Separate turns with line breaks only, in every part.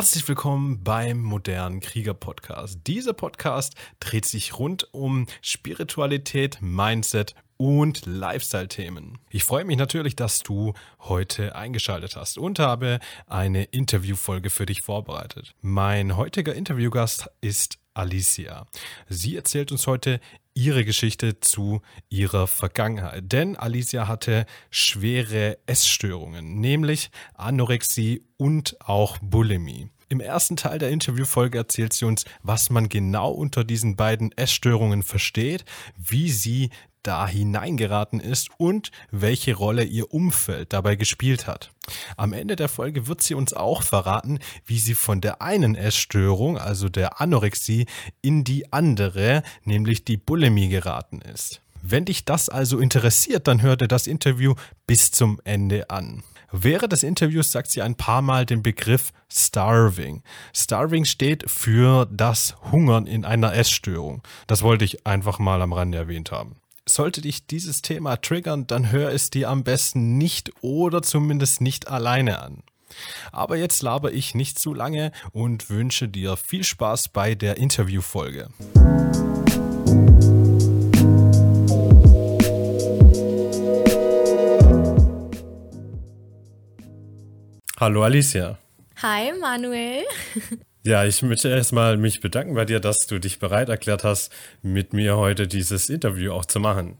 Herzlich willkommen beim modernen Krieger Podcast. Dieser Podcast dreht sich rund um Spiritualität, Mindset und Lifestyle-Themen. Ich freue mich natürlich, dass du heute eingeschaltet hast und habe eine Interviewfolge für dich vorbereitet. Mein heutiger Interviewgast ist Alicia. Sie erzählt uns heute ihre Geschichte zu ihrer Vergangenheit. Denn Alicia hatte schwere Essstörungen, nämlich Anorexie und auch Bulimie. Im ersten Teil der Interviewfolge erzählt sie uns, was man genau unter diesen beiden Essstörungen versteht, wie sie da hineingeraten ist und welche Rolle ihr Umfeld dabei gespielt hat. Am Ende der Folge wird sie uns auch verraten, wie sie von der einen Essstörung, also der Anorexie, in die andere, nämlich die Bulimie geraten ist. Wenn dich das also interessiert, dann hör dir das Interview bis zum Ende an. Während des Interviews sagt sie ein paar Mal den Begriff Starving. Starving steht für das Hungern in einer Essstörung. Das wollte ich einfach mal am Rande erwähnt haben. Sollte dich dieses Thema triggern, dann hör es dir am besten nicht oder zumindest nicht alleine an. Aber jetzt laber ich nicht zu lange und wünsche dir viel Spaß bei der Interviewfolge. Hallo Alicia.
Hi Manuel.
Ja, ich möchte erstmal mich bedanken bei dir, dass du dich bereit erklärt hast, mit mir heute dieses Interview auch zu machen.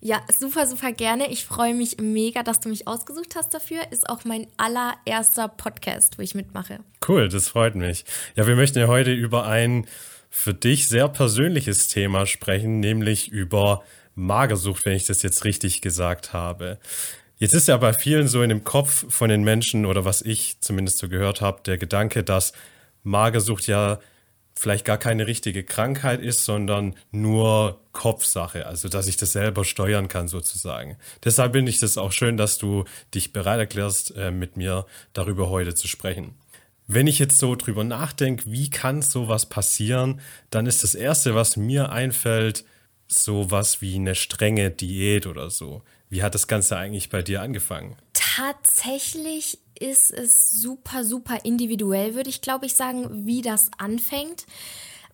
Ja, super, super gerne. Ich freue mich mega, dass du mich ausgesucht hast dafür. Ist auch mein allererster Podcast, wo ich mitmache.
Cool, das freut mich. Ja, wir möchten ja heute über ein für dich sehr persönliches Thema sprechen, nämlich über Magersucht, wenn ich das jetzt richtig gesagt habe. Jetzt ist ja bei vielen so in dem Kopf von den Menschen oder was ich zumindest so gehört habe, der Gedanke, dass Magersucht ja vielleicht gar keine richtige Krankheit ist, sondern nur Kopfsache, also dass ich das selber steuern kann sozusagen. Deshalb finde ich das auch schön, dass du dich bereit erklärst, äh, mit mir darüber heute zu sprechen. Wenn ich jetzt so drüber nachdenke, wie kann sowas passieren, dann ist das Erste, was mir einfällt, sowas wie eine strenge Diät oder so. Wie hat das Ganze eigentlich bei dir angefangen?
Tatsächlich ist es super, super individuell, würde ich glaube ich sagen, wie das anfängt.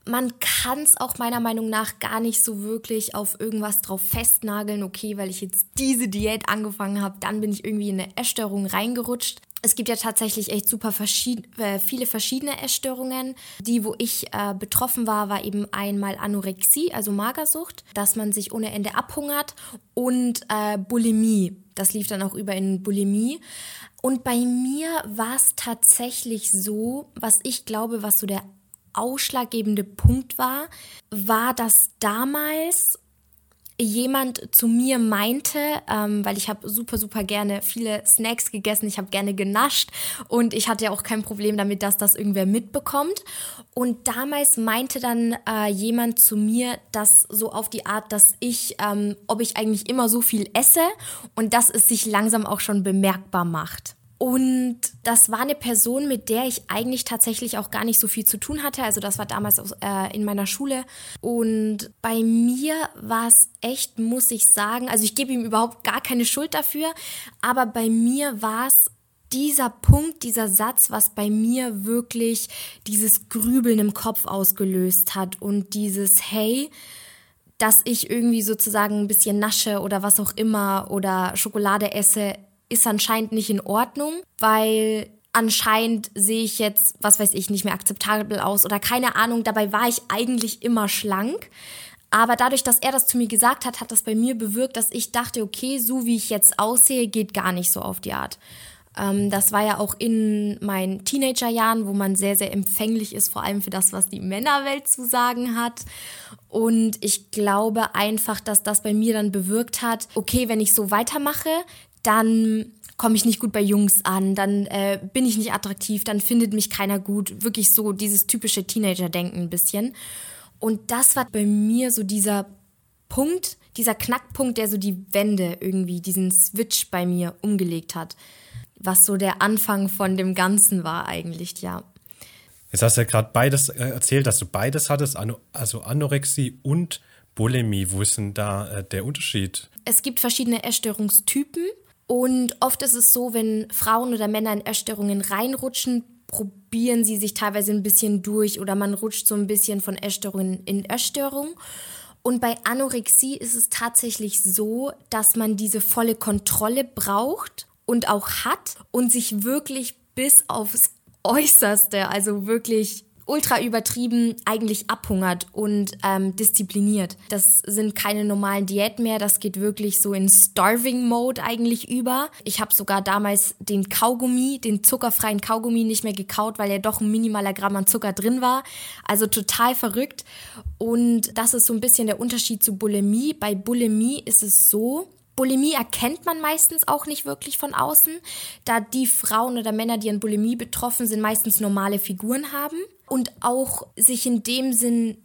Man kann es auch meiner Meinung nach gar nicht so wirklich auf irgendwas drauf festnageln, okay, weil ich jetzt diese Diät angefangen habe, dann bin ich irgendwie in eine Essstörung reingerutscht es gibt ja tatsächlich echt super verschied äh, viele verschiedene Essstörungen. Die, wo ich äh, betroffen war, war eben einmal Anorexie, also Magersucht, dass man sich ohne Ende abhungert und äh, Bulimie. Das lief dann auch über in Bulimie. Und bei mir war es tatsächlich so, was ich glaube, was so der ausschlaggebende Punkt war, war, dass damals jemand zu mir meinte, ähm, weil ich habe super, super gerne viele Snacks gegessen, ich habe gerne genascht und ich hatte ja auch kein Problem damit, dass das irgendwer mitbekommt. Und damals meinte dann äh, jemand zu mir, dass so auf die Art, dass ich, ähm, ob ich eigentlich immer so viel esse und dass es sich langsam auch schon bemerkbar macht. Und das war eine Person, mit der ich eigentlich tatsächlich auch gar nicht so viel zu tun hatte. Also das war damals äh, in meiner Schule. Und bei mir war es echt, muss ich sagen, also ich gebe ihm überhaupt gar keine Schuld dafür, aber bei mir war es dieser Punkt, dieser Satz, was bei mir wirklich dieses Grübeln im Kopf ausgelöst hat und dieses Hey, dass ich irgendwie sozusagen ein bisschen nasche oder was auch immer oder Schokolade esse, ist anscheinend nicht in Ordnung, weil anscheinend sehe ich jetzt, was weiß ich, nicht mehr akzeptabel aus oder keine Ahnung. Dabei war ich eigentlich immer schlank. Aber dadurch, dass er das zu mir gesagt hat, hat das bei mir bewirkt, dass ich dachte, okay, so wie ich jetzt aussehe, geht gar nicht so auf die Art. Ähm, das war ja auch in meinen Teenagerjahren, wo man sehr, sehr empfänglich ist, vor allem für das, was die Männerwelt zu sagen hat. Und ich glaube einfach, dass das bei mir dann bewirkt hat, okay, wenn ich so weitermache, dann komme ich nicht gut bei Jungs an, dann äh, bin ich nicht attraktiv, dann findet mich keiner gut. Wirklich so dieses typische Teenager-Denken ein bisschen. Und das war bei mir so dieser Punkt, dieser Knackpunkt, der so die Wende irgendwie, diesen Switch bei mir umgelegt hat. Was so der Anfang von dem Ganzen war eigentlich, ja.
Jetzt hast du ja gerade beides äh, erzählt, dass du beides hattest, also Anorexie und Bulimie. Wo ist denn da äh, der Unterschied?
Es gibt verschiedene Essstörungstypen und oft ist es so, wenn Frauen oder Männer in Essstörungen reinrutschen, probieren sie sich teilweise ein bisschen durch oder man rutscht so ein bisschen von Essstörung in Essstörung. Und bei Anorexie ist es tatsächlich so, dass man diese volle Kontrolle braucht und auch hat und sich wirklich bis aufs Äußerste, also wirklich ultra übertrieben eigentlich abhungert und ähm, diszipliniert. Das sind keine normalen Diäten mehr, das geht wirklich so in Starving-Mode eigentlich über. Ich habe sogar damals den Kaugummi, den zuckerfreien Kaugummi nicht mehr gekaut, weil ja doch ein minimaler Gramm an Zucker drin war. Also total verrückt. Und das ist so ein bisschen der Unterschied zu Bulimie. Bei Bulimie ist es so, Bulimie erkennt man meistens auch nicht wirklich von außen, da die Frauen oder Männer, die an Bulimie betroffen sind, meistens normale Figuren haben und auch sich in dem Sinn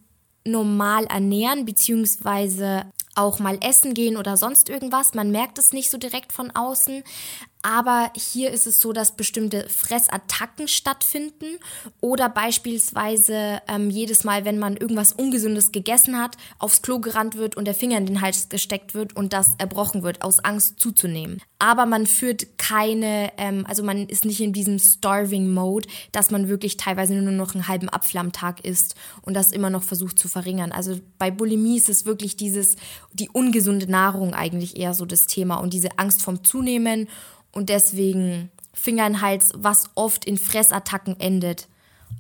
normal ernähren, beziehungsweise auch mal essen gehen oder sonst irgendwas. Man merkt es nicht so direkt von außen, aber hier ist es so, dass bestimmte Fressattacken stattfinden oder beispielsweise ähm, jedes Mal, wenn man irgendwas Ungesundes gegessen hat, aufs Klo gerannt wird und der Finger in den Hals gesteckt wird und das erbrochen wird, aus Angst zuzunehmen. Aber man führt keine, ähm, also man ist nicht in diesem Starving-Mode, dass man wirklich teilweise nur noch einen halben Apfel am Tag isst und das immer noch versucht zu verringern. Also bei Bulimie ist es wirklich dieses, die ungesunde Nahrung eigentlich eher so das Thema und diese Angst vom Zunehmen und deswegen Finger in den Hals, was oft in Fressattacken endet.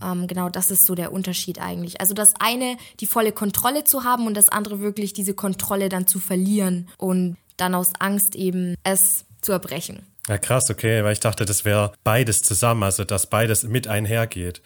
Ähm, genau, das ist so der Unterschied eigentlich. Also das eine, die volle Kontrolle zu haben und das andere wirklich diese Kontrolle dann zu verlieren und dann aus Angst eben es zu erbrechen.
Ja, krass, okay, weil ich dachte, das wäre beides zusammen, also dass beides mit einhergeht.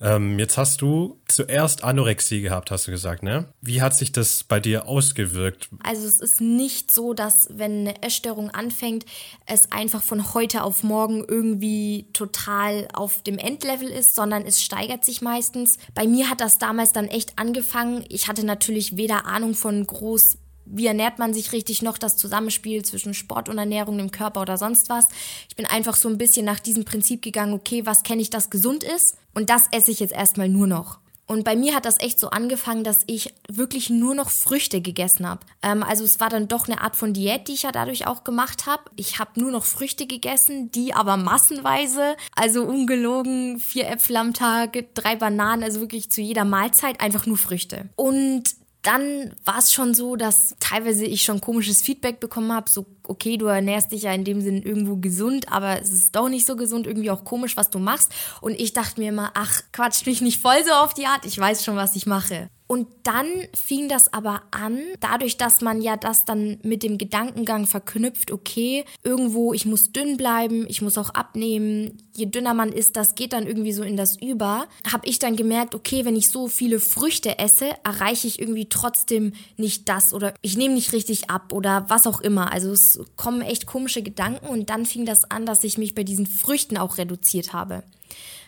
Ähm, jetzt hast du zuerst Anorexie gehabt, hast du gesagt, ne? Wie hat sich das bei dir ausgewirkt?
Also es ist nicht so, dass wenn eine Essstörung anfängt, es einfach von heute auf morgen irgendwie total auf dem Endlevel ist, sondern es steigert sich meistens. Bei mir hat das damals dann echt angefangen. Ich hatte natürlich weder Ahnung von groß wie ernährt man sich richtig noch, das Zusammenspiel zwischen Sport und Ernährung im Körper oder sonst was. Ich bin einfach so ein bisschen nach diesem Prinzip gegangen, okay, was kenne ich, das gesund ist und das esse ich jetzt erstmal nur noch. Und bei mir hat das echt so angefangen, dass ich wirklich nur noch Früchte gegessen habe. Ähm, also es war dann doch eine Art von Diät, die ich ja dadurch auch gemacht habe. Ich habe nur noch Früchte gegessen, die aber massenweise, also ungelogen, vier Äpfel am Tag, drei Bananen, also wirklich zu jeder Mahlzeit einfach nur Früchte. Und dann war es schon so, dass teilweise ich schon komisches Feedback bekommen habe, so okay, du ernährst dich ja in dem Sinn irgendwo gesund, aber es ist doch nicht so gesund, irgendwie auch komisch, was du machst. Und ich dachte mir immer, ach, quatsch mich nicht voll so auf die Art, ich weiß schon, was ich mache. Und dann fing das aber an, dadurch, dass man ja das dann mit dem Gedankengang verknüpft, okay, irgendwo, ich muss dünn bleiben, ich muss auch abnehmen. Je dünner man ist, das geht dann irgendwie so in das Über. Habe ich dann gemerkt, okay, wenn ich so viele Früchte esse, erreiche ich irgendwie trotzdem nicht das oder ich nehme nicht richtig ab oder was auch immer. Also es kommen echt komische Gedanken und dann fing das an, dass ich mich bei diesen Früchten auch reduziert habe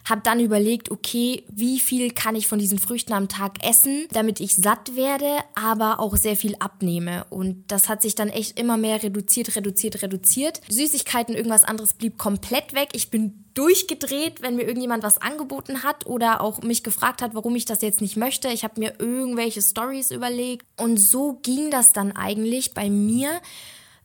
habe dann überlegt, okay, wie viel kann ich von diesen Früchten am Tag essen, damit ich satt werde, aber auch sehr viel abnehme. Und das hat sich dann echt immer mehr reduziert, reduziert, reduziert. Süßigkeiten, irgendwas anderes blieb komplett weg. Ich bin durchgedreht, wenn mir irgendjemand was angeboten hat oder auch mich gefragt hat, warum ich das jetzt nicht möchte. Ich habe mir irgendwelche Stories überlegt und so ging das dann eigentlich bei mir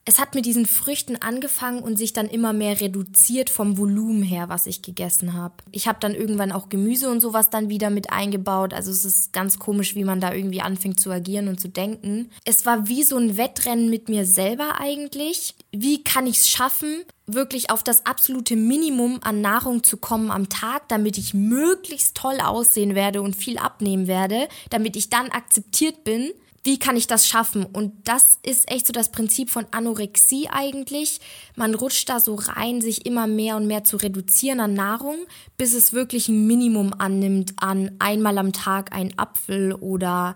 es hat mit diesen Früchten angefangen und sich dann immer mehr reduziert vom Volumen her, was ich gegessen habe. Ich habe dann irgendwann auch Gemüse und sowas dann wieder mit eingebaut. Also es ist ganz komisch, wie man da irgendwie anfängt zu agieren und zu denken. Es war wie so ein Wettrennen mit mir selber eigentlich. Wie kann ich es schaffen, wirklich auf das absolute Minimum an Nahrung zu kommen am Tag, damit ich möglichst toll aussehen werde und viel abnehmen werde, damit ich dann akzeptiert bin wie kann ich das schaffen? Und das ist echt so das Prinzip von Anorexie eigentlich. Man rutscht da so rein, sich immer mehr und mehr zu reduzieren an Nahrung, bis es wirklich ein Minimum annimmt an einmal am Tag ein Apfel oder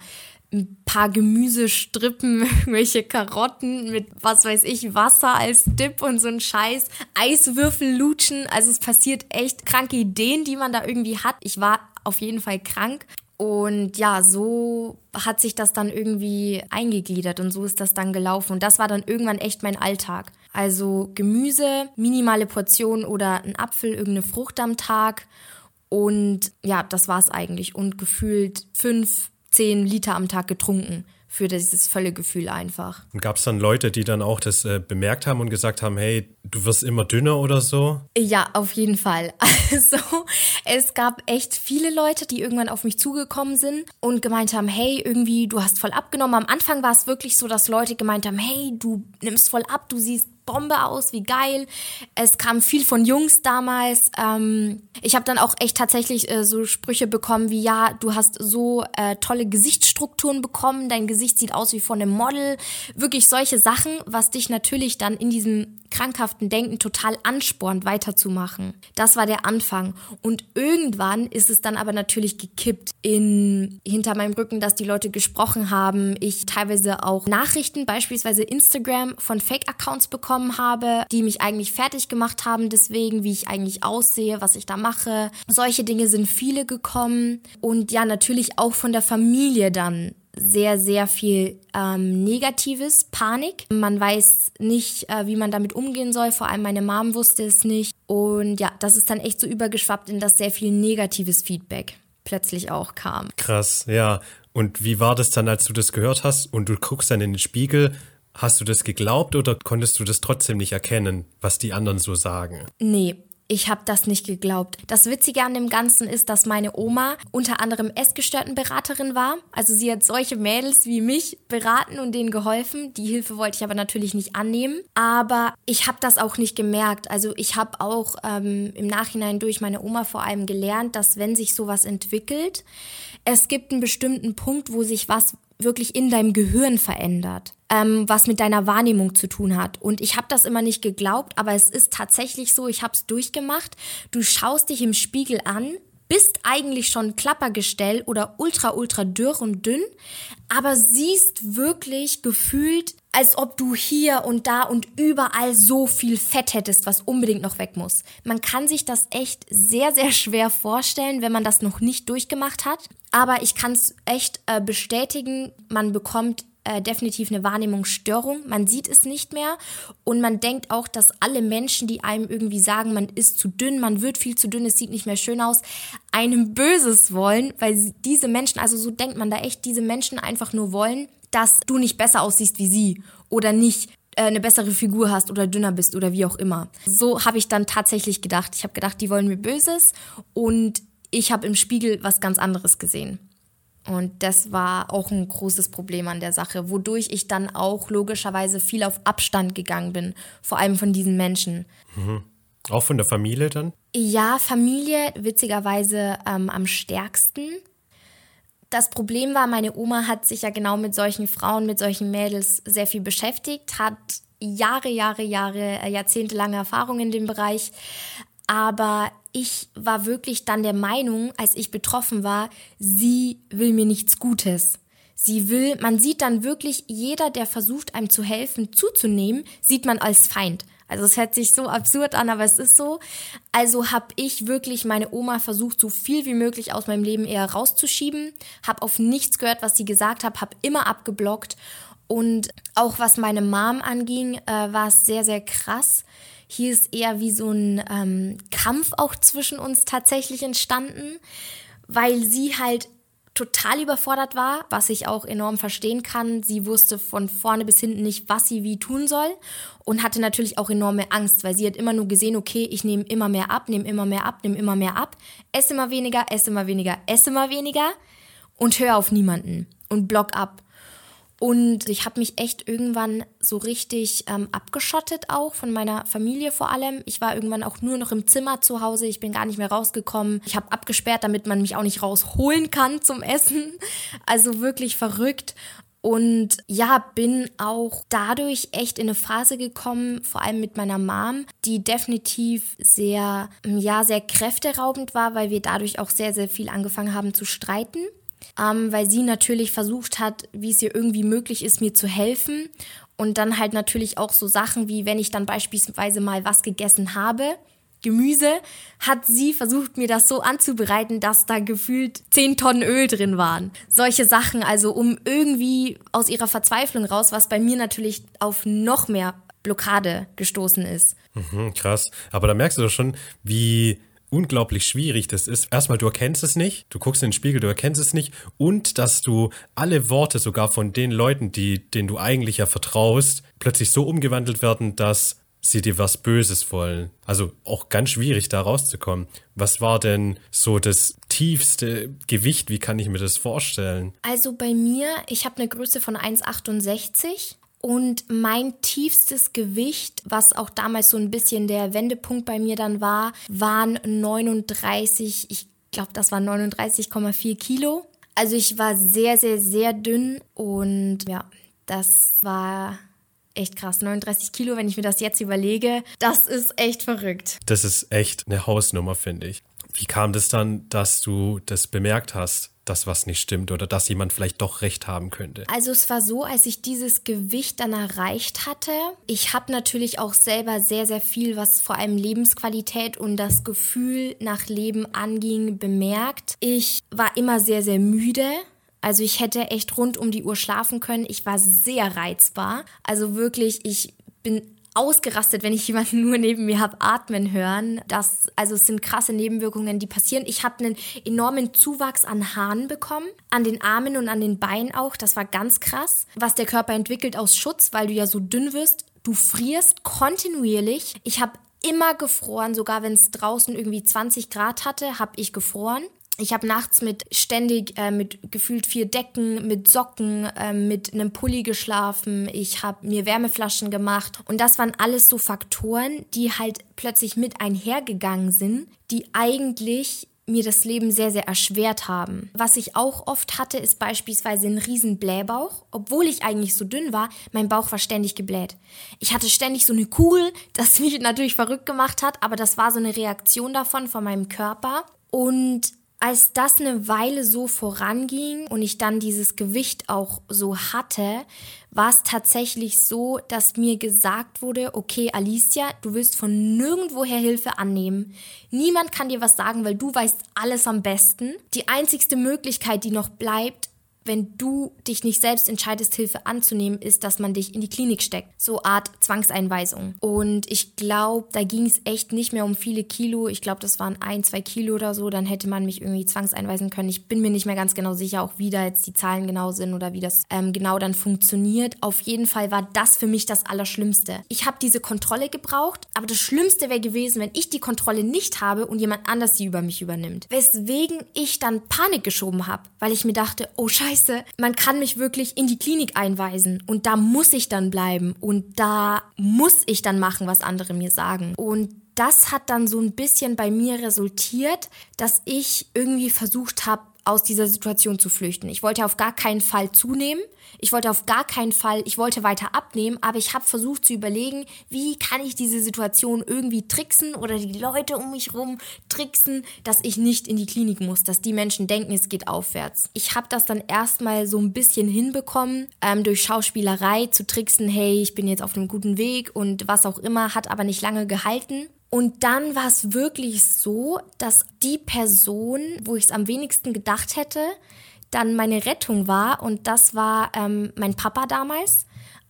ein paar Gemüsestrippen, irgendwelche Karotten mit was weiß ich, Wasser als Dip und so ein Scheiß, Eiswürfel lutschen. Also es passiert echt kranke Ideen, die man da irgendwie hat. Ich war auf jeden Fall krank und ja, so hat sich das dann irgendwie eingegliedert und so ist das dann gelaufen. Und das war dann irgendwann echt mein Alltag. Also Gemüse, minimale Portionen oder ein Apfel, irgendeine Frucht am Tag. Und ja, das war's eigentlich. Und gefühlt fünf, zehn Liter am Tag getrunken. Für dieses Völlegefühl einfach.
Und gab es dann Leute, die dann auch das äh, bemerkt haben und gesagt haben, hey, du wirst immer dünner oder so?
Ja, auf jeden Fall. Also es gab echt viele Leute, die irgendwann auf mich zugekommen sind und gemeint haben, hey, irgendwie, du hast voll abgenommen. Am Anfang war es wirklich so, dass Leute gemeint haben, hey, du nimmst voll ab, du siehst Bombe aus, wie geil. Es kam viel von Jungs damals. Ähm, ich habe dann auch echt tatsächlich äh, so Sprüche bekommen wie, ja, du hast so äh, tolle Gesichtsstrukturen bekommen, dein Gesicht sieht aus wie von einem Model. Wirklich solche Sachen, was dich natürlich dann in diesem krankhaften Denken total anspornt, weiterzumachen. Das war der Anfang. Und irgendwann ist es dann aber natürlich gekippt in hinter meinem Rücken, dass die Leute gesprochen haben. Ich teilweise auch Nachrichten, beispielsweise Instagram, von Fake-Accounts bekommen habe, die mich eigentlich fertig gemacht haben, deswegen, wie ich eigentlich aussehe, was ich da mache. Solche Dinge sind viele gekommen. Und ja, natürlich auch von der Familie dann sehr, sehr viel ähm, Negatives, Panik. Man weiß nicht, äh, wie man damit umgehen soll. Vor allem meine Mom wusste es nicht. Und ja, das ist dann echt so übergeschwappt in das sehr viel negatives Feedback plötzlich auch kam.
Krass, ja. Und wie war das dann, als du das gehört hast und du guckst dann in den Spiegel? Hast du das geglaubt oder konntest du das trotzdem nicht erkennen, was die anderen so sagen?
Nee, ich habe das nicht geglaubt. Das Witzige an dem Ganzen ist, dass meine Oma unter anderem Essgestörtenberaterin war. Also sie hat solche Mädels wie mich beraten und denen geholfen. Die Hilfe wollte ich aber natürlich nicht annehmen. Aber ich habe das auch nicht gemerkt. Also ich habe auch ähm, im Nachhinein durch meine Oma vor allem gelernt, dass wenn sich sowas entwickelt, es gibt einen bestimmten Punkt, wo sich was wirklich in deinem Gehirn verändert, ähm, was mit deiner Wahrnehmung zu tun hat. Und ich habe das immer nicht geglaubt, aber es ist tatsächlich so, ich habe es durchgemacht. Du schaust dich im Spiegel an, bist eigentlich schon Klappergestell oder ultra, ultra dürr und dünn, aber siehst wirklich gefühlt, als ob du hier und da und überall so viel Fett hättest, was unbedingt noch weg muss. Man kann sich das echt sehr, sehr schwer vorstellen, wenn man das noch nicht durchgemacht hat. Aber ich kann es echt äh, bestätigen, man bekommt äh, definitiv eine Wahrnehmungsstörung. Man sieht es nicht mehr und man denkt auch, dass alle Menschen, die einem irgendwie sagen, man ist zu dünn, man wird viel zu dünn, es sieht nicht mehr schön aus, einem Böses wollen, weil diese Menschen, also so denkt man da echt, diese Menschen einfach nur wollen, dass du nicht besser aussiehst wie sie oder nicht äh, eine bessere Figur hast oder dünner bist oder wie auch immer. So habe ich dann tatsächlich gedacht. Ich habe gedacht, die wollen mir Böses und ich habe im Spiegel was ganz anderes gesehen. Und das war auch ein großes Problem an der Sache, wodurch ich dann auch logischerweise viel auf Abstand gegangen bin, vor allem von diesen Menschen.
Mhm. Auch von der Familie dann?
Ja, Familie witzigerweise ähm, am stärksten. Das Problem war, meine Oma hat sich ja genau mit solchen Frauen, mit solchen Mädels sehr viel beschäftigt, hat Jahre, Jahre, Jahre, äh, jahrzehntelange Erfahrung in dem Bereich. Aber ich war wirklich dann der Meinung, als ich betroffen war, sie will mir nichts Gutes. Sie will, man sieht dann wirklich, jeder, der versucht, einem zu helfen, zuzunehmen, sieht man als Feind. Also es hört sich so absurd an, aber es ist so. Also habe ich wirklich meine Oma versucht, so viel wie möglich aus meinem Leben eher rauszuschieben, habe auf nichts gehört, was sie gesagt hat, habe immer abgeblockt und auch was meine Mom anging, äh, war es sehr, sehr krass. Hier ist eher wie so ein ähm, Kampf auch zwischen uns tatsächlich entstanden, weil sie halt total überfordert war, was ich auch enorm verstehen kann. Sie wusste von vorne bis hinten nicht, was sie wie tun soll und hatte natürlich auch enorme Angst, weil sie hat immer nur gesehen, okay, ich nehme immer mehr ab, nehme immer mehr ab, nehme immer mehr ab, esse immer weniger, esse immer weniger, esse immer weniger und höre auf niemanden und block ab. Und ich habe mich echt irgendwann so richtig ähm, abgeschottet auch von meiner Familie vor allem. Ich war irgendwann auch nur noch im Zimmer zu Hause. Ich bin gar nicht mehr rausgekommen. Ich habe abgesperrt, damit man mich auch nicht rausholen kann zum Essen. Also wirklich verrückt. Und ja, bin auch dadurch echt in eine Phase gekommen, vor allem mit meiner Mom, die definitiv sehr, ja, sehr kräfteraubend war, weil wir dadurch auch sehr, sehr viel angefangen haben zu streiten ähm, weil sie natürlich versucht hat, wie es ihr irgendwie möglich ist, mir zu helfen. Und dann halt natürlich auch so Sachen wie, wenn ich dann beispielsweise mal was gegessen habe, Gemüse, hat sie versucht, mir das so anzubereiten, dass da gefühlt 10 Tonnen Öl drin waren. Solche Sachen, also um irgendwie aus ihrer Verzweiflung raus, was bei mir natürlich auf noch mehr Blockade gestoßen ist.
Mhm, krass. Aber da merkst du doch schon, wie unglaublich schwierig das ist. Erstmal, du erkennst es nicht, du guckst in den Spiegel, du erkennst es nicht und dass du alle Worte sogar von den Leuten, die, denen du eigentlich ja vertraust, plötzlich so umgewandelt werden, dass sie dir was Böses wollen. Also auch ganz schwierig da rauszukommen. Was war denn so das tiefste Gewicht? Wie kann ich mir das vorstellen?
Also bei mir, ich habe eine Größe von 1,68 und mein tiefstes Gewicht, was auch damals so ein bisschen der Wendepunkt bei mir dann war, waren 39, ich glaube, das waren 39,4 Kilo. Also ich war sehr, sehr, sehr dünn und ja, das war echt krass. 39 Kilo, wenn ich mir das jetzt überlege, das ist echt verrückt.
Das ist echt eine Hausnummer, finde ich. Wie kam das dann, dass du das bemerkt hast? Dass was nicht stimmt oder dass jemand vielleicht doch recht haben könnte?
Also es war so, als ich dieses Gewicht dann erreicht hatte, ich habe natürlich auch selber sehr, sehr viel, was vor allem Lebensqualität und das Gefühl nach Leben anging, bemerkt. Ich war immer sehr, sehr müde. Also ich hätte echt rund um die Uhr schlafen können. Ich war sehr reizbar. Also wirklich, ich bin ausgerastet, wenn ich jemanden nur neben mir habe atmen hören. Das, also es sind krasse Nebenwirkungen, die passieren. Ich habe einen enormen Zuwachs an Haaren bekommen, an den Armen und an den Beinen auch. Das war ganz krass, was der Körper entwickelt aus Schutz, weil du ja so dünn wirst. Du frierst kontinuierlich. Ich habe immer gefroren, sogar wenn es draußen irgendwie 20 Grad hatte, habe ich gefroren. Ich habe nachts mit ständig äh, mit gefühlt vier Decken, mit Socken, äh, mit einem Pulli geschlafen. Ich habe mir Wärmeflaschen gemacht und das waren alles so Faktoren, die halt plötzlich mit einhergegangen sind, die eigentlich mir das Leben sehr, sehr erschwert haben. Was ich auch oft hatte, ist beispielsweise ein riesen Blähbauch. Obwohl ich eigentlich so dünn war, mein Bauch war ständig gebläht. Ich hatte ständig so eine Kugel, das mich natürlich verrückt gemacht hat, aber das war so eine Reaktion davon von meinem Körper. Und als das eine Weile so voranging und ich dann dieses Gewicht auch so hatte, war es tatsächlich so, dass mir gesagt wurde, okay, Alicia, du willst von nirgendwoher Hilfe annehmen. Niemand kann dir was sagen, weil du weißt alles am besten. Die einzigste Möglichkeit, die noch bleibt, wenn du dich nicht selbst entscheidest, Hilfe anzunehmen, ist, dass man dich in die Klinik steckt. So Art Zwangseinweisung. Und ich glaube, da ging es echt nicht mehr um viele Kilo. Ich glaube, das waren ein, zwei Kilo oder so. Dann hätte man mich irgendwie zwangseinweisen können. Ich bin mir nicht mehr ganz genau sicher, auch wie da jetzt die Zahlen genau sind oder wie das ähm, genau dann funktioniert. Auf jeden Fall war das für mich das Allerschlimmste. Ich habe diese Kontrolle gebraucht, aber das Schlimmste wäre gewesen, wenn ich die Kontrolle nicht habe und jemand anders sie über mich übernimmt. Weswegen ich dann Panik geschoben habe, weil ich mir dachte, oh scheiße, scheiße, man kann mich wirklich in die Klinik einweisen und da muss ich dann bleiben und da muss ich dann machen, was andere mir sagen. Und das hat dann so ein bisschen bei mir resultiert, dass ich irgendwie versucht habe, aus dieser Situation zu flüchten. Ich wollte auf gar keinen Fall zunehmen. Ich wollte auf gar keinen Fall, ich wollte weiter abnehmen, aber ich habe versucht zu überlegen, wie kann ich diese Situation irgendwie tricksen oder die Leute um mich rum tricksen, dass ich nicht in die Klinik muss, dass die Menschen denken, es geht aufwärts. Ich habe das dann erstmal so ein bisschen hinbekommen, ähm, durch Schauspielerei zu tricksen, hey, ich bin jetzt auf einem guten Weg und was auch immer, hat aber nicht lange gehalten. Und dann war es wirklich so, dass die Person, wo ich es am wenigsten gedacht hätte, dann meine Rettung war. Und das war ähm, mein Papa damals.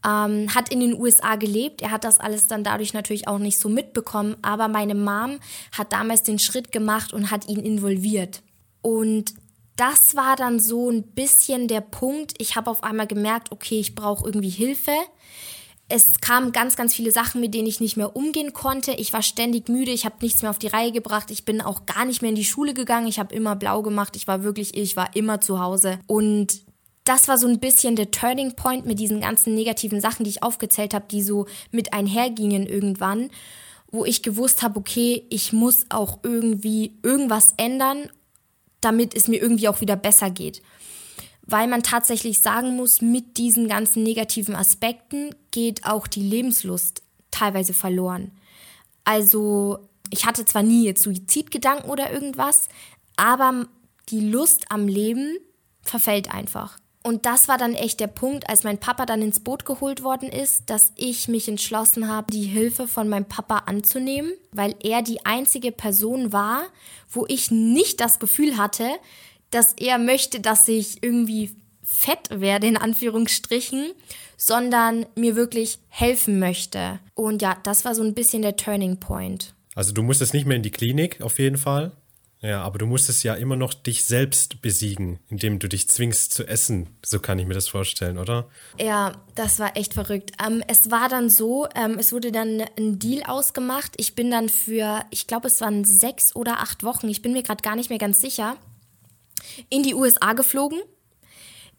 Ähm, hat in den USA gelebt. Er hat das alles dann dadurch natürlich auch nicht so mitbekommen. Aber meine Mom hat damals den Schritt gemacht und hat ihn involviert. Und das war dann so ein bisschen der Punkt. Ich habe auf einmal gemerkt, okay, ich brauche irgendwie Hilfe es kamen ganz, ganz viele Sachen, mit denen ich nicht mehr umgehen konnte. Ich war ständig müde, ich habe nichts mehr auf die Reihe gebracht. Ich bin auch gar nicht mehr in die Schule gegangen. Ich habe immer blau gemacht. Ich war wirklich, ich war immer zu Hause. Und das war so ein bisschen der Turning Point mit diesen ganzen negativen Sachen, die ich aufgezählt habe, die so mit einhergingen irgendwann, wo ich gewusst habe, okay, ich muss auch irgendwie irgendwas ändern, damit es mir irgendwie auch wieder besser geht weil man tatsächlich sagen muss, mit diesen ganzen negativen Aspekten geht auch die Lebenslust teilweise verloren. Also ich hatte zwar nie jetzt Suizidgedanken oder irgendwas, aber die Lust am Leben verfällt einfach. Und das war dann echt der Punkt, als mein Papa dann ins Boot geholt worden ist, dass ich mich entschlossen habe, die Hilfe von meinem Papa anzunehmen, weil er die einzige Person war, wo ich nicht das Gefühl hatte, dass er möchte, dass ich irgendwie fett werde, in Anführungsstrichen, sondern mir wirklich helfen möchte. Und ja, das war so ein bisschen der Turning Point.
Also du musstest nicht mehr in die Klinik, auf jeden Fall. Ja, aber du musstest ja immer noch dich selbst besiegen, indem du dich zwingst zu essen. So kann ich mir das vorstellen, oder?
Ja, das war echt verrückt. Ähm, es war dann so, ähm, es wurde dann ein Deal ausgemacht. Ich bin dann für, ich glaube, es waren sechs oder acht Wochen, ich bin mir gerade gar nicht mehr ganz sicher, in die USA geflogen.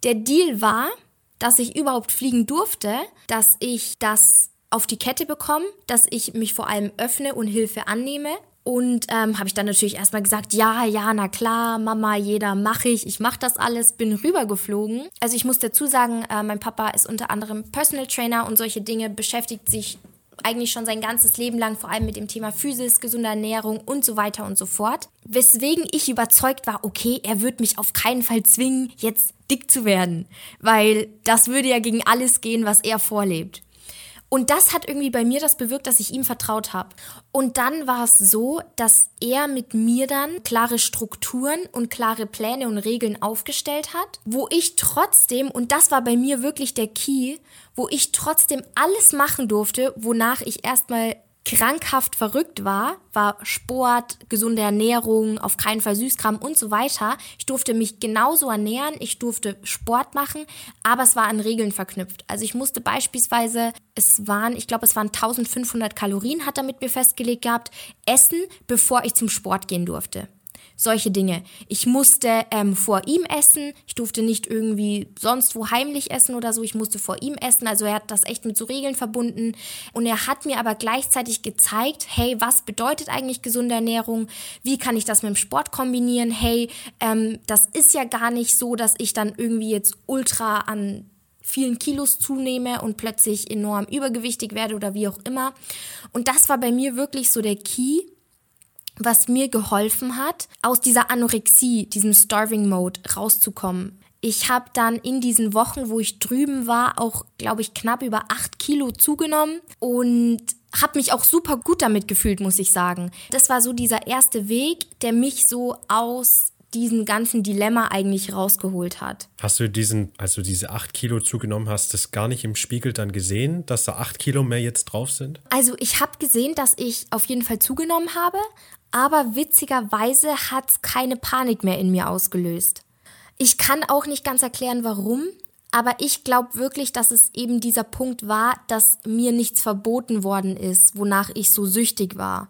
Der Deal war, dass ich überhaupt fliegen durfte, dass ich das auf die Kette bekomme, dass ich mich vor allem öffne und Hilfe annehme und ähm, habe ich dann natürlich erstmal gesagt, ja, ja, na klar, Mama, jeder mache ich, ich mache das alles, bin rübergeflogen. Also ich muss dazu sagen, äh, mein Papa ist unter anderem Personal Trainer und solche Dinge, beschäftigt sich eigentlich schon sein ganzes Leben lang vor allem mit dem Thema Physis, gesunde Ernährung und so weiter und so fort. Weswegen ich überzeugt war, okay, er wird mich auf keinen Fall zwingen, jetzt dick zu werden, weil das würde ja gegen alles gehen, was er vorlebt. Und das hat irgendwie bei mir das bewirkt, dass ich ihm vertraut habe. Und dann war es so, dass er mit mir dann klare Strukturen und klare Pläne und Regeln aufgestellt hat, wo ich trotzdem, und das war bei mir wirklich der Key, wo ich trotzdem alles machen durfte, wonach ich erstmal krankhaft verrückt war, war Sport, gesunde Ernährung, auf keinen Fall Süßkram und so weiter. Ich durfte mich genauso ernähren, ich durfte Sport machen, aber es war an Regeln verknüpft. Also ich musste beispielsweise, es waren, ich glaube, es waren 1500 Kalorien, hat er mit mir festgelegt gehabt, essen, bevor ich zum Sport gehen durfte solche Dinge. Ich musste ähm, vor ihm essen, ich durfte nicht irgendwie sonst wo heimlich essen oder so, ich musste vor ihm essen. Also er hat das echt mit so Regeln verbunden und er hat mir aber gleichzeitig gezeigt, hey, was bedeutet eigentlich gesunde Ernährung? Wie kann ich das mit dem Sport kombinieren? Hey, ähm, das ist ja gar nicht so, dass ich dann irgendwie jetzt ultra an vielen Kilos zunehme und plötzlich enorm übergewichtig werde oder wie auch immer. Und das war bei mir wirklich so der Key, was mir geholfen hat, aus dieser Anorexie, diesem Starving Mode rauszukommen. Ich habe dann in diesen Wochen, wo ich drüben war, auch, glaube ich, knapp über acht Kilo zugenommen und habe mich auch super gut damit gefühlt, muss ich sagen. Das war so dieser erste Weg, der mich so aus diesen ganzen Dilemma eigentlich rausgeholt hat.
Hast du diesen, als du diese acht Kilo zugenommen hast, das gar nicht im Spiegel dann gesehen, dass da acht Kilo mehr jetzt drauf sind?
Also ich habe gesehen, dass ich auf jeden Fall zugenommen habe, aber witzigerweise hat es keine Panik mehr in mir ausgelöst. Ich kann auch nicht ganz erklären, warum, aber ich glaube wirklich, dass es eben dieser Punkt war, dass mir nichts verboten worden ist, wonach ich so süchtig war.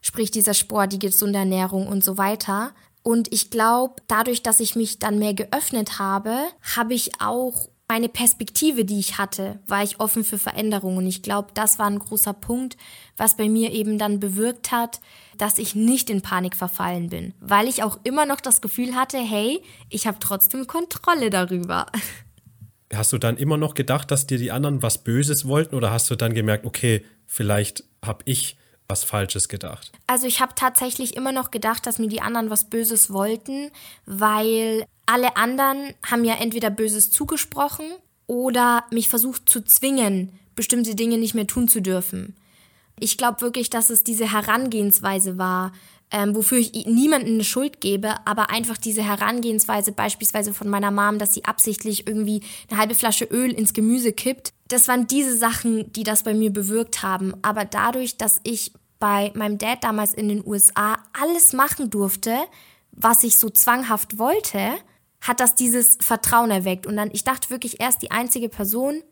Sprich dieser Sport, die gesunde Ernährung und so weiter. Und ich glaube, dadurch, dass ich mich dann mehr geöffnet habe, habe ich auch meine Perspektive, die ich hatte, war ich offen für Veränderungen. Und ich glaube, das war ein großer Punkt, was bei mir eben dann bewirkt hat, dass ich nicht in Panik verfallen bin, weil ich auch immer noch das Gefühl hatte, hey, ich habe trotzdem Kontrolle darüber.
Hast du dann immer noch gedacht, dass dir die anderen was Böses wollten oder hast du dann gemerkt, okay, vielleicht habe ich was Falsches gedacht?
Also ich habe tatsächlich immer noch gedacht, dass mir die anderen was Böses wollten, weil alle anderen haben ja entweder Böses zugesprochen oder mich versucht zu zwingen, bestimmte Dinge nicht mehr tun zu dürfen. Ich glaube wirklich, dass es diese Herangehensweise war, ähm, wofür ich niemandem eine Schuld gebe, aber einfach diese Herangehensweise beispielsweise von meiner Mom, dass sie absichtlich irgendwie eine halbe Flasche Öl ins Gemüse kippt. Das waren diese Sachen, die das bei mir bewirkt haben. Aber dadurch, dass ich bei meinem Dad damals in den USA alles machen durfte, was ich so zwanghaft wollte, hat das dieses Vertrauen erweckt. Und dann, ich dachte wirklich erst die einzige Person,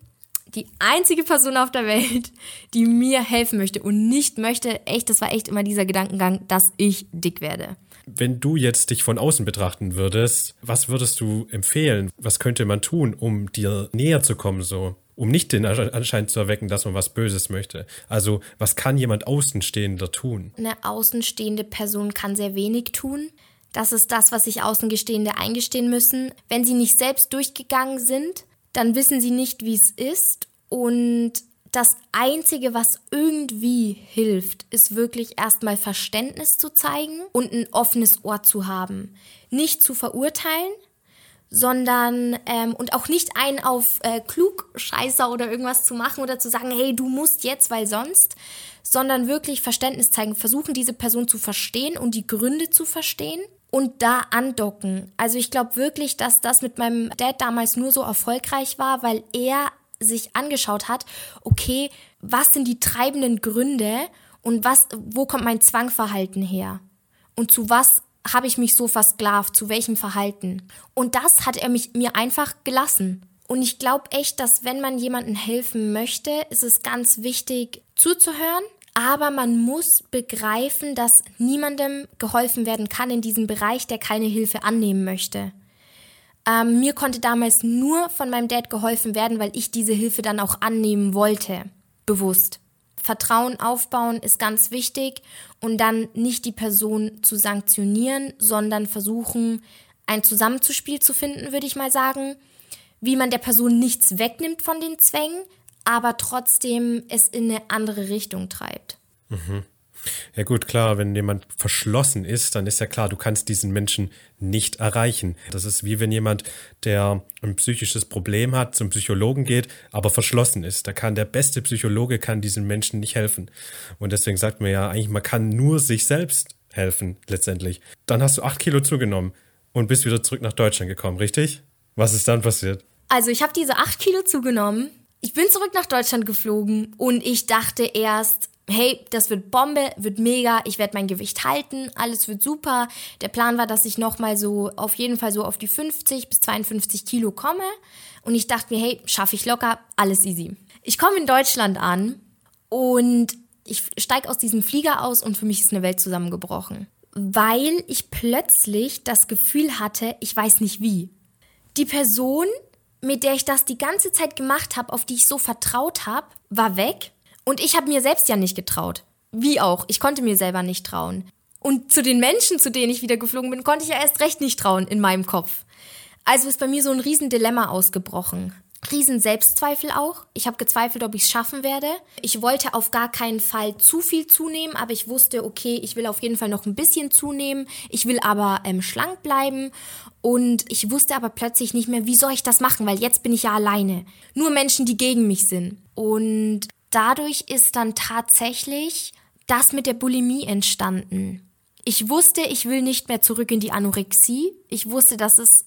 die einzige Person auf der Welt, die mir helfen möchte und nicht möchte, echt, das war echt immer dieser Gedankengang, dass ich dick werde.
Wenn du jetzt dich von außen betrachten würdest, was würdest du empfehlen? Was könnte man tun, um dir näher zu kommen, so? Um nicht den Anschein zu erwecken, dass man was Böses möchte. Also, was kann jemand Außenstehender tun?
Eine außenstehende Person kann sehr wenig tun. Das ist das, was sich Außengestehende eingestehen müssen. Wenn sie nicht selbst durchgegangen sind, dann wissen sie nicht, wie es ist. Und das Einzige, was irgendwie hilft, ist wirklich erstmal Verständnis zu zeigen und ein offenes Ohr zu haben. Nicht zu verurteilen, sondern ähm, und auch nicht einen auf äh, Klugscheißer oder irgendwas zu machen oder zu sagen, hey, du musst jetzt, weil sonst, sondern wirklich Verständnis zeigen, versuchen diese Person zu verstehen und die Gründe zu verstehen und da andocken. Also ich glaube wirklich, dass das mit meinem Dad damals nur so erfolgreich war, weil er sich angeschaut hat, okay, was sind die treibenden Gründe Und was, wo kommt mein Zwangverhalten her? Und zu was habe ich mich so versklavt? Zu welchem Verhalten? Und das hat er mich, mir einfach gelassen. Und ich glaube echt, dass wenn man jemandem helfen möchte, ist es ganz wichtig zuzuhören. Aber man muss begreifen, dass niemandem geholfen werden kann in diesem Bereich, der keine Hilfe annehmen möchte. Ähm, mir konnte damals nur von meinem Dad geholfen werden, weil ich diese Hilfe dann auch annehmen wollte. Bewusst. Vertrauen aufbauen ist ganz wichtig und dann nicht die Person zu sanktionieren, sondern versuchen, ein Zusammenzuspiel zu finden, würde ich mal sagen, wie man der Person nichts wegnimmt von den Zwängen, aber trotzdem es in eine andere Richtung treibt.
Mhm. Ja gut, klar, wenn jemand verschlossen ist, dann ist ja klar, du kannst diesen Menschen nicht erreichen. Das ist wie wenn jemand, der ein psychisches Problem hat, zum Psychologen geht, aber verschlossen ist. Da kann der beste Psychologe kann diesen Menschen nicht helfen. Und deswegen sagt man ja eigentlich, man kann nur sich selbst helfen, letztendlich. Dann hast du acht Kilo zugenommen und bist wieder zurück nach Deutschland gekommen, richtig? Was ist dann passiert?
Also ich habe diese acht Kilo zugenommen. Ich bin zurück nach Deutschland geflogen und ich dachte erst, hey, das wird Bombe, wird mega, ich werde mein Gewicht halten, alles wird super. Der Plan war, dass ich nochmal so auf jeden Fall so auf die 50 bis 52 Kilo komme. Und ich dachte mir, hey, schaffe ich locker, alles easy. Ich komme in Deutschland an und ich steige aus diesem Flieger aus und für mich ist eine Welt zusammengebrochen. Weil ich plötzlich das Gefühl hatte, ich weiß nicht wie. Die Person, mit der ich das die ganze Zeit gemacht habe, auf die ich so vertraut habe, war weg und ich habe mir selbst ja nicht getraut. Wie auch, ich konnte mir selber nicht trauen. Und zu den Menschen, zu denen ich wieder geflogen bin, konnte ich ja erst recht nicht trauen in meinem Kopf. Also ist bei mir so ein Riesendilemma ausgebrochen. Riesen Selbstzweifel auch. Ich habe gezweifelt, ob ich es schaffen werde. Ich wollte auf gar keinen Fall zu viel zunehmen, aber ich wusste, okay, ich will auf jeden Fall noch ein bisschen zunehmen. Ich will aber ähm, schlank bleiben. Und ich wusste aber plötzlich nicht mehr, wie soll ich das machen, weil jetzt bin ich ja alleine. Nur Menschen, die gegen mich sind. Und dadurch ist dann tatsächlich das mit der Bulimie entstanden. Ich wusste, ich will nicht mehr zurück in die Anorexie. Ich wusste, dass es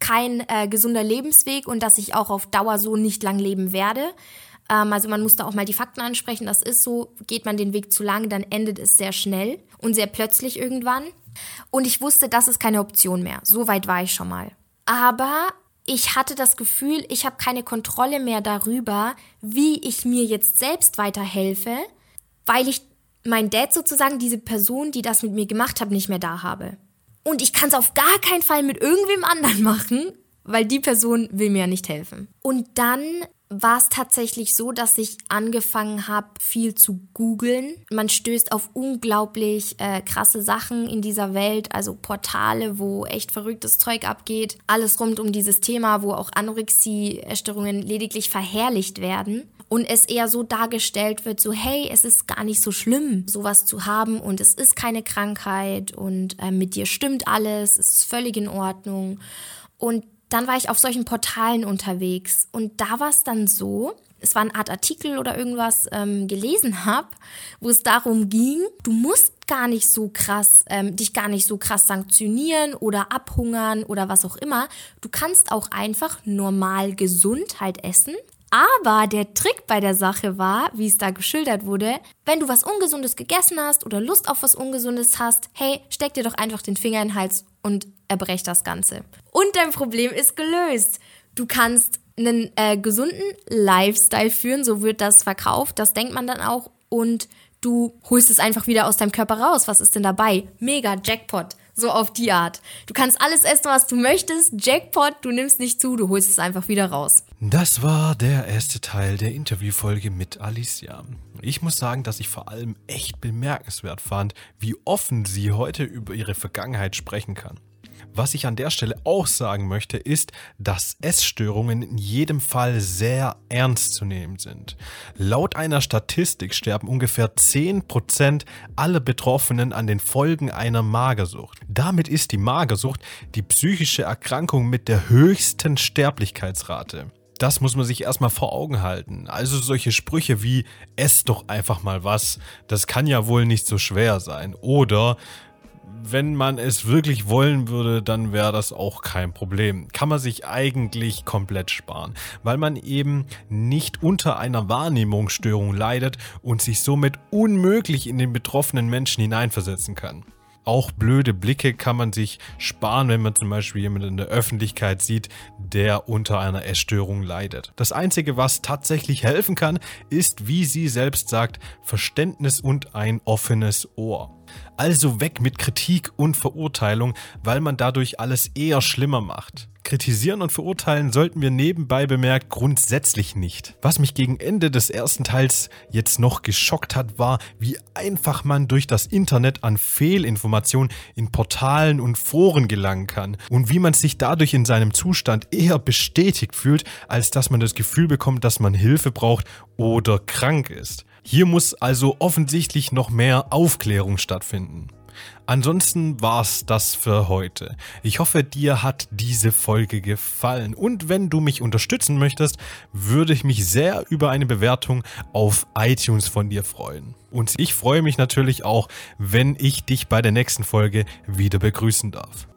kein äh, gesunder Lebensweg und dass ich auch auf Dauer so nicht lang leben werde. Ähm, also man muss da auch mal die Fakten ansprechen. Das ist so, geht man den Weg zu lang, dann endet es sehr schnell und sehr plötzlich irgendwann. Und ich wusste, das ist keine Option mehr. So weit war ich schon mal. Aber ich hatte das Gefühl, ich habe keine Kontrolle mehr darüber, wie ich mir jetzt selbst weiterhelfe, weil ich mein Dad sozusagen, diese Person, die das mit mir gemacht hat, nicht mehr da habe. Und ich kann es auf gar keinen Fall mit irgendwem anderen machen, weil die Person will mir ja nicht helfen. Und dann war es tatsächlich so, dass ich angefangen habe, viel zu googeln. Man stößt auf unglaublich äh, krasse Sachen in dieser Welt, also Portale, wo echt verrücktes Zeug abgeht. Alles rund um dieses Thema, wo auch Anorexie-Essstörungen lediglich verherrlicht werden. Und es eher so dargestellt wird, so hey, es ist gar nicht so schlimm, sowas zu haben und es ist keine Krankheit und äh, mit dir stimmt alles, es ist völlig in Ordnung. Und dann war ich auf solchen Portalen unterwegs und da war es dann so, es war eine Art Artikel oder irgendwas ähm, gelesen habe, wo es darum ging, du musst gar nicht so krass, ähm, dich gar nicht so krass sanktionieren oder abhungern oder was auch immer. Du kannst auch einfach normal Gesundheit halt essen. Aber der Trick bei der Sache war, wie es da geschildert wurde, wenn du was Ungesundes gegessen hast oder Lust auf was Ungesundes hast, hey, steck dir doch einfach den Finger in den Hals und erbrech das Ganze. Und dein Problem ist gelöst. Du kannst einen äh, gesunden Lifestyle führen, so wird das verkauft, das denkt man dann auch und du holst es einfach wieder aus deinem Körper raus. Was ist denn dabei? Mega Jackpot. So auf die Art. Du kannst alles essen, was du möchtest. Jackpot, du nimmst nicht zu, du holst es einfach wieder raus.
Das war der erste Teil der Interviewfolge mit Alicia. Ich muss sagen, dass ich vor allem echt bemerkenswert fand, wie offen sie heute über ihre Vergangenheit sprechen kann. Was ich an der Stelle auch sagen möchte, ist, dass Essstörungen in jedem Fall sehr ernst zu nehmen sind. Laut einer Statistik sterben ungefähr 10% aller Betroffenen an den Folgen einer Magersucht. Damit ist die Magersucht die psychische Erkrankung mit der höchsten Sterblichkeitsrate. Das muss man sich erstmal vor Augen halten. Also solche Sprüche wie, ess doch einfach mal was, das kann ja wohl nicht so schwer sein. Oder wenn man es wirklich wollen würde, dann wäre das auch kein Problem. Kann man sich eigentlich komplett sparen, weil man eben nicht unter einer Wahrnehmungsstörung leidet und sich somit unmöglich in den betroffenen Menschen hineinversetzen kann. Auch blöde Blicke kann man sich sparen, wenn man zum Beispiel jemanden in der Öffentlichkeit sieht, der unter einer Essstörung leidet. Das Einzige, was tatsächlich helfen kann, ist, wie sie selbst sagt, Verständnis und ein offenes Ohr. Also weg mit Kritik und Verurteilung, weil man dadurch alles eher schlimmer macht. Kritisieren und verurteilen sollten wir nebenbei bemerkt grundsätzlich nicht. Was mich gegen Ende des ersten Teils jetzt noch geschockt hat, war, wie einfach man durch das Internet an Fehlinformationen in Portalen und Foren gelangen kann und wie man sich dadurch in seinem Zustand eher bestätigt fühlt, als dass man das Gefühl bekommt, dass man Hilfe braucht oder krank ist. Hier muss also offensichtlich noch mehr Aufklärung stattfinden. Ansonsten war's das für heute. Ich hoffe, dir hat diese Folge gefallen und wenn du mich unterstützen möchtest, würde ich mich sehr über eine Bewertung auf iTunes von dir freuen. Und ich freue mich natürlich auch, wenn ich dich bei der nächsten Folge wieder begrüßen darf.